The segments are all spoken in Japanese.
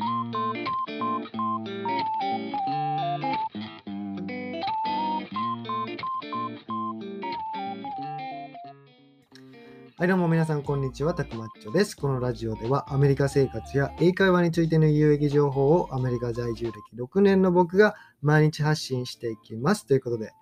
はい、どうも皆さん、こんにちは。たくまっちょです。このラジオでは、アメリカ生活や英会話についての有益情報をアメリカ在住歴6年の僕が毎日発信していきます。ということで、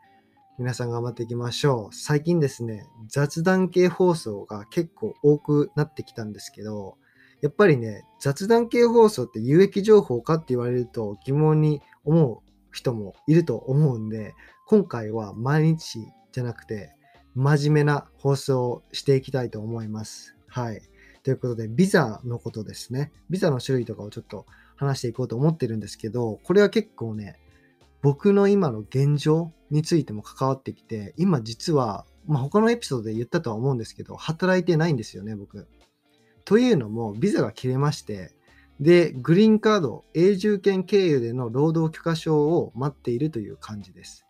皆さん頑張っていきましょう。最近ですね、雑談系放送が結構多くなってきたんですけど、やっぱりね、雑談系放送って有益情報かって言われると疑問に思う人もいると思うんで、今回は毎日じゃなくて、真面目な放送をしていきたいと思います。はい。ということで、ビザのことですね。ビザの種類とかをちょっと話していこうと思ってるんですけど、これは結構ね、僕の今の現状についても関わってきて、今実は、まあ、他のエピソードで言ったとは思うんですけど、働いてないんですよね、僕。というのも、ビザが切れまして、で、グリーンカード、永住権経由での労働許可証を待っているという感じです。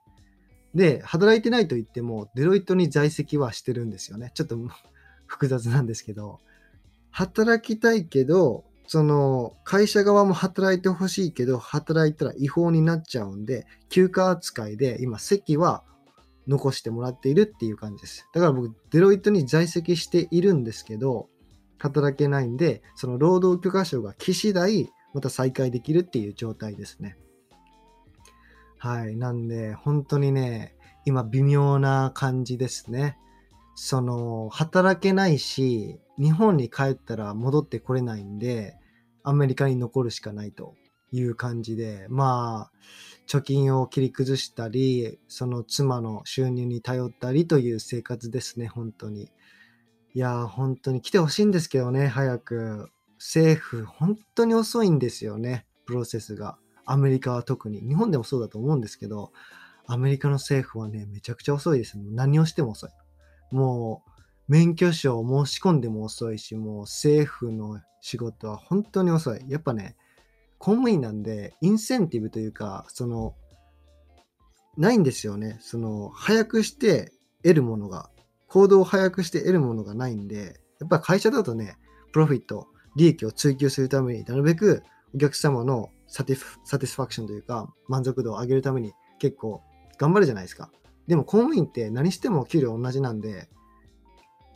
で、働いてないと言っても、デロイトに在籍はしてるんですよね。ちょっと 複雑なんですけど、働きたいけど、その会社側も働いてほしいけど、働いたら違法になっちゃうんで、休暇扱いで今席は残してもらっているっていう感じです。だから僕、デロイトに在籍しているんですけど、働けないんで、その労働許可証が来次第、また再開できるっていう状態ですね。はい。なんで、本当にね、今微妙な感じですね。その、働けないし、日本に帰ったら戻ってこれないんで、アメリカに残るしかないという感じで、まあ、貯金を切り崩したり、その妻の収入に頼ったりという生活ですね、本当に。いや本当に来てほしいんですけどね、早く。政府、本当に遅いんですよね、プロセスが。アメリカは特に。日本でもそうだと思うんですけど、アメリカの政府はね、めちゃくちゃ遅いです。何をしても遅い。もう、免許証を申し込んでも遅いし、もう政府の仕事は本当に遅い。やっぱね、公務員なんで、インセンティブというか、その、ないんですよね。その、早くして得るものが、行動を早くして得るものがないんで、やっぱ会社だとね、プロフィット、利益を追求するためになるべくお客様のサティフサティスファクションというか、満足度を上げるために結構頑張るじゃないですか。でも公務員って何しても給料同じなんで、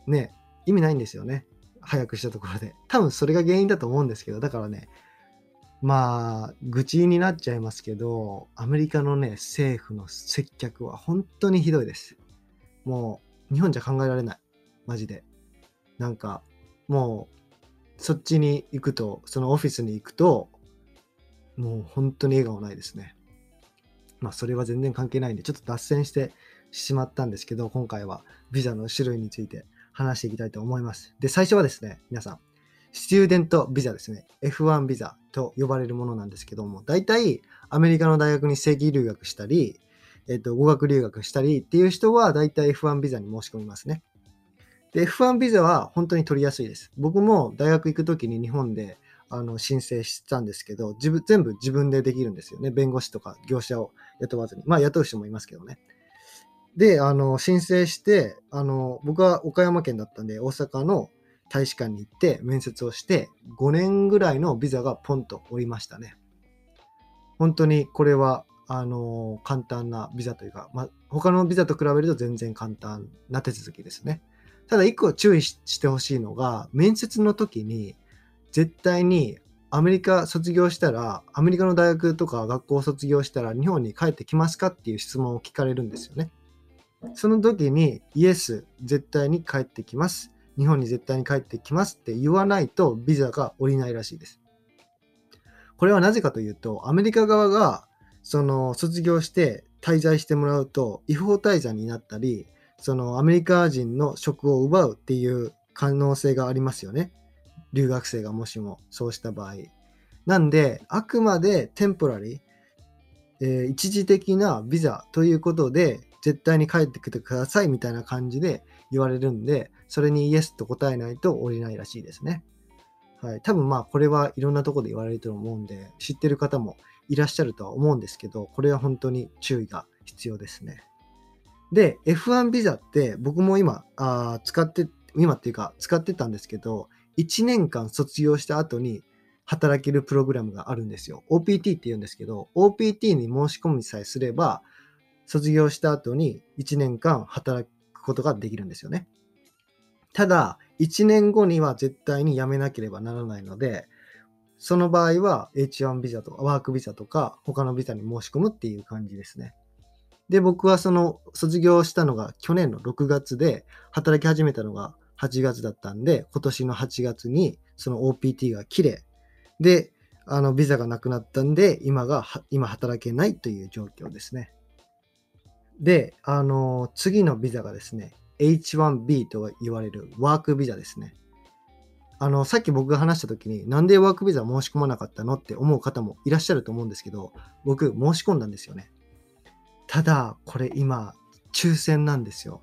ね、意味ないんですよね。早くしたところで。多分それが原因だと思うんですけど、だからね、まあ、愚痴になっちゃいますけど、アメリカのね、政府の接客は本当にひどいです。もう、日本じゃ考えられない。マジで。なんか、もう、そっちに行くと、そのオフィスに行くと、もう本当に笑顔ないですね。まあそれは全然関係ないんで、ちょっと脱線してしまったんですけど、今回はビザの種類について話していきたいと思います。で、最初はですね、皆さん、スチューデントビザですね。F1 ビザと呼ばれるものなんですけども、大体アメリカの大学に正規留学したり、えっと、語学留学したりっていう人は大体 F1 ビザに申し込みますね。で、F1 ビザは本当に取りやすいです。僕も大学行くときに日本であの申請したんですけど自分、全部自分でできるんですよね。弁護士とか業者を雇わずに。まあ雇う人もいますけどね。で、あの、申請して、あの、僕は岡山県だったんで、大阪の大使館に行って面接をして、5年ぐらいのビザがポンと降りましたね。本当にこれは、あの、簡単なビザというか、まあ、他のビザと比べると全然簡単な手続きですね。ただ一個注意してほしいのが、面接の時に絶対にアメリカ卒業したら、アメリカの大学とか学校を卒業したら日本に帰ってきますかっていう質問を聞かれるんですよね。その時に、イエス、絶対に帰ってきます。日本に絶対に帰ってきますって言わないとビザが下りないらしいです。これはなぜかというと、アメリカ側がその卒業して滞在してもらうと違法滞在になったり、そのアメリカ人の職を奪うっていう可能性がありますよね。留学生がもしもそうした場合。なんで、あくまでテンポラリー、えー、一時的なビザということで、絶対に帰ってきてくださいみたいな感じで言われるんで、それにイエスと答えないと降りないらしいですね。はい。多分まあこれはいろんなとこで言われると思うんで、知ってる方もいらっしゃるとは思うんですけど、これは本当に注意が必要ですね。で、F1 ビザって僕も今、あ使って、今っていうか使ってたんですけど、1年間卒業した後に働けるプログラムがあるんですよ。OPT って言うんですけど、OPT に申し込みさえすれば、卒業した後に1年間働くことができるんですよね。ただ、1年後には絶対に辞めなければならないので、その場合は H1 ビザとかワークビザとか他のビザに申し込むっていう感じですね。で、僕はその卒業したのが去年の6月で、働き始めたのが8月だったんで、今年の8月にその OPT が切れ、で、あの、ビザがなくなったんで、今が、今働けないという状況ですね。で、あの、次のビザがですね、H1B と言われるワークビザですね。あの、さっき僕が話した時に、なんでワークビザ申し込まなかったのって思う方もいらっしゃると思うんですけど、僕申し込んだんですよね。ただ、これ今、抽選なんですよ。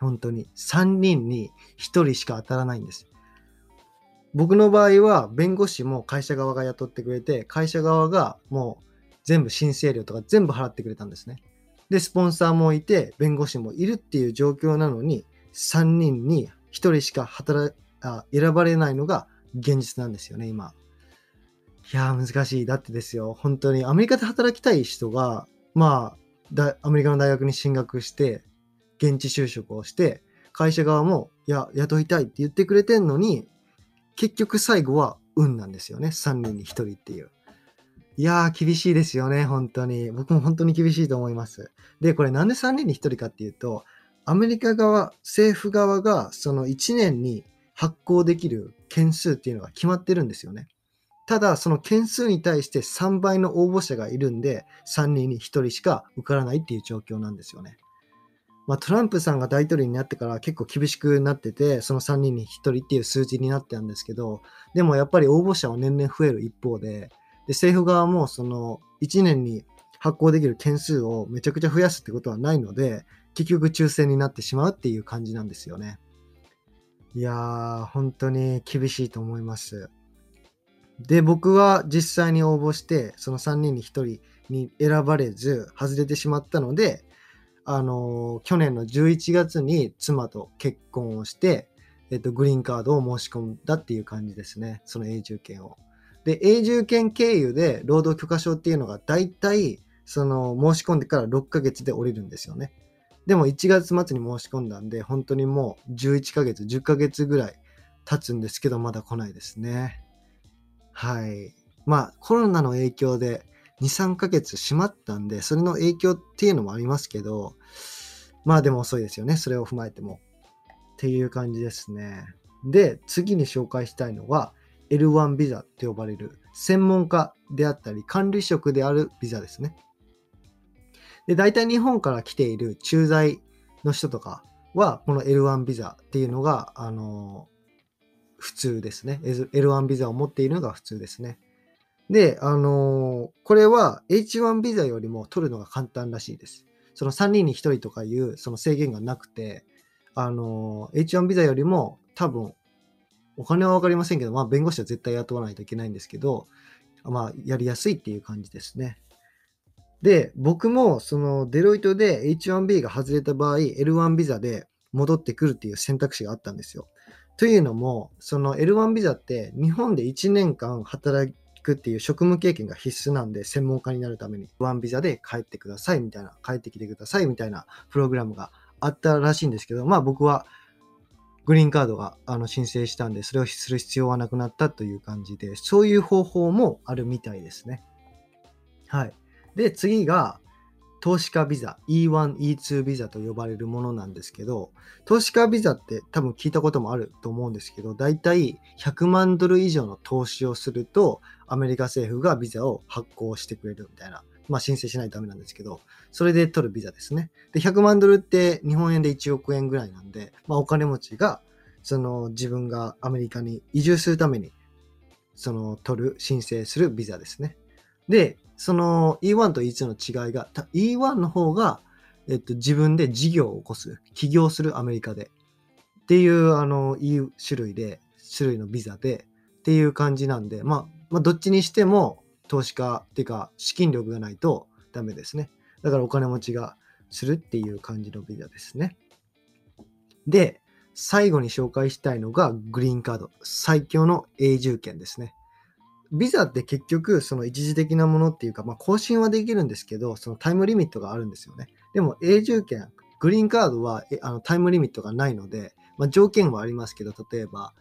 本当に。3人に1人しか当たらないんです。僕の場合は、弁護士も会社側が雇ってくれて、会社側がもう全部申請料とか全部払ってくれたんですね。で、スポンサーもいて、弁護士もいるっていう状況なのに、3人に1人しか働選ばれないのが現実なんですよね、今。いやー、難しい。だってですよ、本当にアメリカで働きたい人が、まあ、アメリカの大学に進学して、現地就職をして、会社側も、いや、雇いたいって言ってくれてんのに、結局最後は運なんですよね。3人に1人っていう。いやー、厳しいですよね、本当に。僕も本当に厳しいと思います。で、これなんで3人に1人かっていうと、アメリカ側、政府側がその1年に発行できる件数っていうのが決まってるんですよね。ただ、その件数に対して3倍の応募者がいるんで、3人に1人しか受からないっていう状況なんですよね。まあ、トランプさんが大統領になってから結構厳しくなってて、その3人に1人っていう数字になってたんですけど、でもやっぱり応募者は年々増える一方で、で政府側もその1年に発行できる件数をめちゃくちゃ増やすってことはないので、結局抽選になってしまうっていう感じなんですよね。いやー、本当に厳しいと思います。で、僕は実際に応募して、その3人に1人に選ばれず、外れてしまったので、あのー、去年の11月に妻と結婚をして、えっと、グリーンカードを申し込んだっていう感じですね。その永住権を。で、永住権経由で労働許可証っていうのが大体、その申し込んでから6ヶ月で降りるんですよね。でも1月末に申し込んだんで、本当にもう11ヶ月、10ヶ月ぐらい経つんですけど、まだ来ないですね。はい。まあ、コロナの影響で2、3ヶ月閉まったんで、それの影響っていうのもありますけど、まあでも遅いですよね。それを踏まえても。っていう感じですね。で、次に紹介したいのは、L1 ビザって呼ばれる専門家であったり管理職であるビザですね。で、大体日本から来ている駐在の人とかは、この L1 ビザっていうのが、あの普通ですね。L1 ビザを持っているのが普通ですね。で、あのこれは H1 ビザよりも取るのが簡単らしいです。その3人に1人とかいうその制限がなくて、あの H1 ビザよりも多分、お金はわかりませんけど、まあ弁護士は絶対雇わないといけないんですけど、まあやりやすいっていう感じですね。で、僕もそのデロイトで H1B が外れた場合、L1 ビザで戻ってくるっていう選択肢があったんですよ。というのも、その L1 ビザって日本で1年間働くっていう職務経験が必須なんで、専門家になるために L1 ビザで帰ってくださいみたいな、帰ってきてくださいみたいなプログラムがあったらしいんですけど、まあ僕はグリーンカードがあの申請したんで、それをする必要はなくなったという感じで、そういう方法もあるみたいですね。はい。で、次が、投資家ビザ、E1、E2 ビザと呼ばれるものなんですけど、投資家ビザって多分聞いたこともあると思うんですけど、だいたい100万ドル以上の投資をすると、アメリカ政府がビザを発行してくれるみたいな、まあ申請しないとダメなんですけど、それで取るビザですね。で、100万ドルって日本円で1億円ぐらいなんで、まあお金持ちが、その自分がアメリカに移住するために、その取る、申請するビザですね。で、その E1 と E2 の違いが、E1 の方が、えっと、自分で事業を起こす、起業するアメリカで。っていう、あの、いう種類で、種類のビザで、っていう感じなんで、まあ、まあ、どっちにしても、投資家っていうか、資金力がないとダメですね。だからお金持ちがするっていう感じのビザですね。で、最後に紹介したいのがグリーンカード。最強の永住権ですね。ビザって結局、その一時的なものっていうか、まあ、更新はできるんですけど、そのタイムリミットがあるんですよね。でも、永住権、グリーンカードはあのタイムリミットがないので、まあ、条件はありますけど、例えば、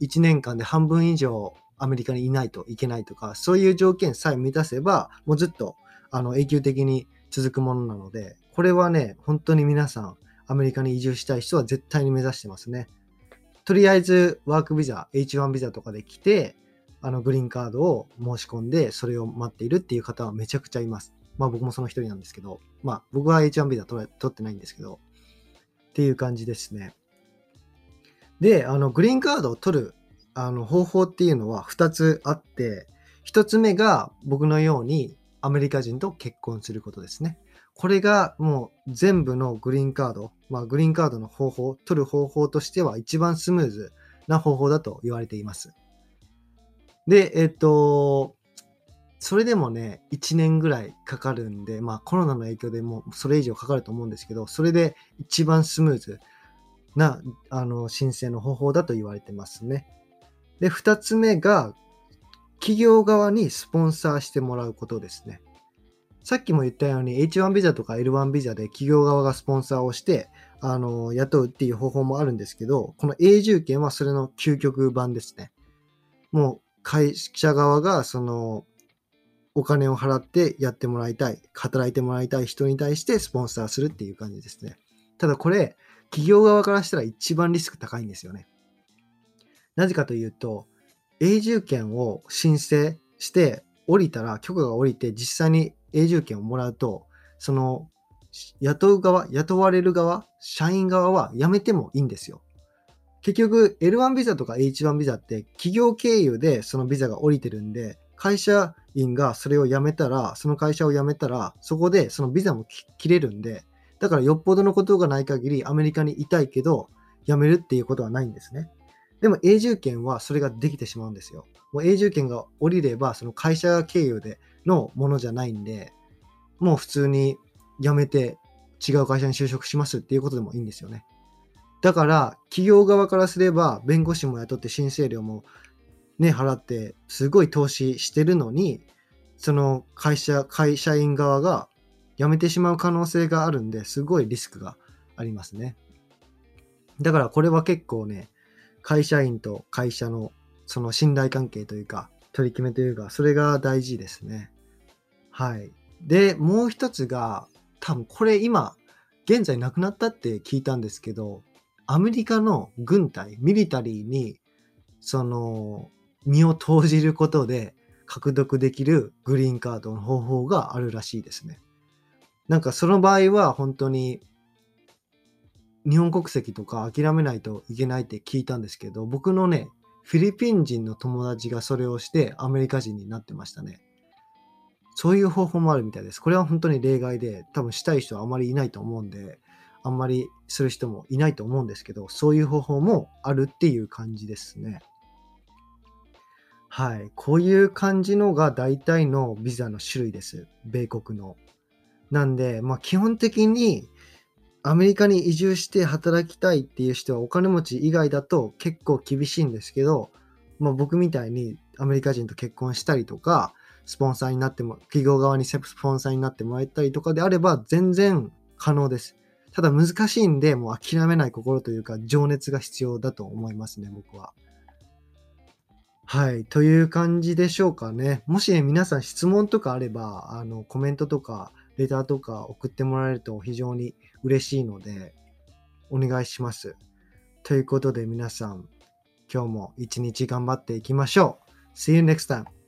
1年間で半分以上アメリカにいないといけないとか、そういう条件さえ満たせば、もうずっとあの永久的に続くものなので、これはね、本当に皆さん、アメリカに移住したい人は絶対に目指してますね。とりあえずワークビザ、H1 ビザとかで来て、あのグリーンカードを申し込んで、それを待っているっていう方はめちゃくちゃいます。まあ僕もその一人なんですけど、まあ僕は H1 ビザ取取ってないんですけど、っていう感じですね。で、あのグリーンカードを取るあの方法っていうのは2つあって、1つ目が僕のようにアメリカ人と結婚することですね。これがもう全部のグリーンカード、まあグリーンカードの方法、取る方法としては一番スムーズな方法だと言われています。で、えっと、それでもね、1年ぐらいかかるんで、まあコロナの影響でもそれ以上かかると思うんですけど、それで一番スムーズなあの申請の方法だと言われてますね。で、2つ目が、企業側にスポンサーしてもらうことですね。さっきも言ったように H1 ビザとか L1 ビザで企業側がスポンサーをしてあの雇うっていう方法もあるんですけど、この永住権はそれの究極版ですね。もう会社側がそのお金を払ってやってもらいたい、働いてもらいたい人に対してスポンサーするっていう感じですね。ただこれ、企業側からしたら一番リスク高いんですよね。なぜかというと、永住権を申請して降りたら、許可が下りて実際に永住権をもらうと、その雇う側、雇われる側、社員側は辞めてもいいんですよ。結局 L1 ビザとか H1 ビザって企業経由でそのビザが降りてるんで、会社員がそれを辞めたら、その会社を辞めたら、そこでそのビザも切れるんで、だからよっぽどのことがない限りアメリカにいたいけど、辞めるっていうことはないんですね。でも永住権はそれができてしまうんですよ。もう永住権が降りれば、その会社経由でのものじゃないんで、もう普通に辞めて違う会社に就職しますっていうことでもいいんですよね。だから、企業側からすれば、弁護士も雇って申請料もね、払って、すごい投資してるのに、その会社、会社員側が辞めてしまう可能性があるんで、すごいリスクがありますね。だからこれは結構ね、会社員と会社のその信頼関係というか、取り決めというか、それが大事ですね。はい。で、もう一つが、多分これ今、現在なくなったって聞いたんですけど、アメリカの軍隊、ミリタリーに、その、身を投じることで獲得できるグリーンカードの方法があるらしいですね。なんかその場合は本当に日本国籍とか諦めないといけないって聞いたんですけど、僕のね、フィリピン人の友達がそれをしてアメリカ人になってましたね。そういう方法もあるみたいです。これは本当に例外で、多分したい人はあまりいないと思うんで、あんまりする人もいないと思うんですけど、そういう方法もあるっていう感じですね。はい。こういう感じのが大体のビザの種類です。米国の。なんで、まあ基本的にアメリカに移住して働きたいっていう人はお金持ち以外だと結構厳しいんですけど、まあ、僕みたいにアメリカ人と結婚したりとか、スポンサーになっても、企業側にスポンサーになってもらえたりとかであれば全然可能です。ただ難しいんで、もう諦めない心というか情熱が必要だと思いますね、僕は。はい。という感じでしょうかね。もし皆さん質問とかあれば、あの、コメントとか、レターとか送ってもらえると非常に嬉しいので、お願いします。ということで皆さん、今日も一日頑張っていきましょう。See you next time.